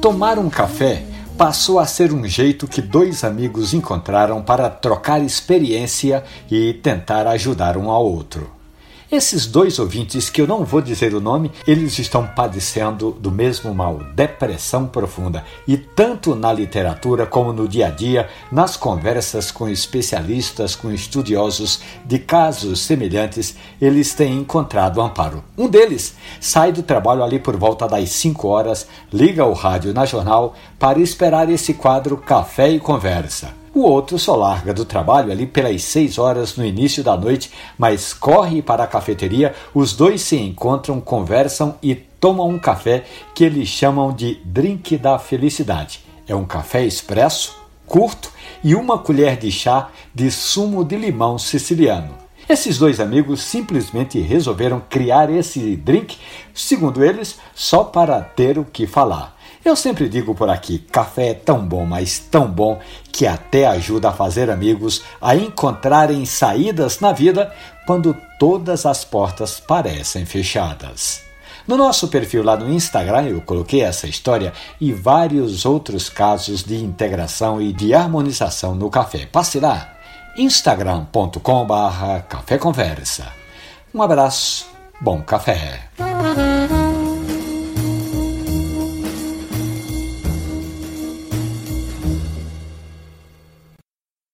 Tomar um café passou a ser um jeito que dois amigos encontraram para trocar experiência e tentar ajudar um ao outro. Esses dois ouvintes, que eu não vou dizer o nome, eles estão padecendo do mesmo mal, depressão profunda. E tanto na literatura como no dia a dia, nas conversas com especialistas, com estudiosos de casos semelhantes, eles têm encontrado amparo. Um deles sai do trabalho ali por volta das 5 horas, liga o rádio na jornal para esperar esse quadro Café e Conversa. O outro só larga do trabalho ali pelas seis horas no início da noite, mas corre para a cafeteria, os dois se encontram, conversam e tomam um café que eles chamam de drink da felicidade. É um café expresso, curto e uma colher de chá de sumo de limão siciliano. Esses dois amigos simplesmente resolveram criar esse drink, segundo eles, só para ter o que falar. Eu sempre digo por aqui: café é tão bom, mas tão bom, que até ajuda a fazer amigos a encontrarem saídas na vida quando todas as portas parecem fechadas. No nosso perfil lá no Instagram eu coloquei essa história e vários outros casos de integração e de harmonização no café. Passe lá, instagram.com/café conversa. Um abraço, bom café.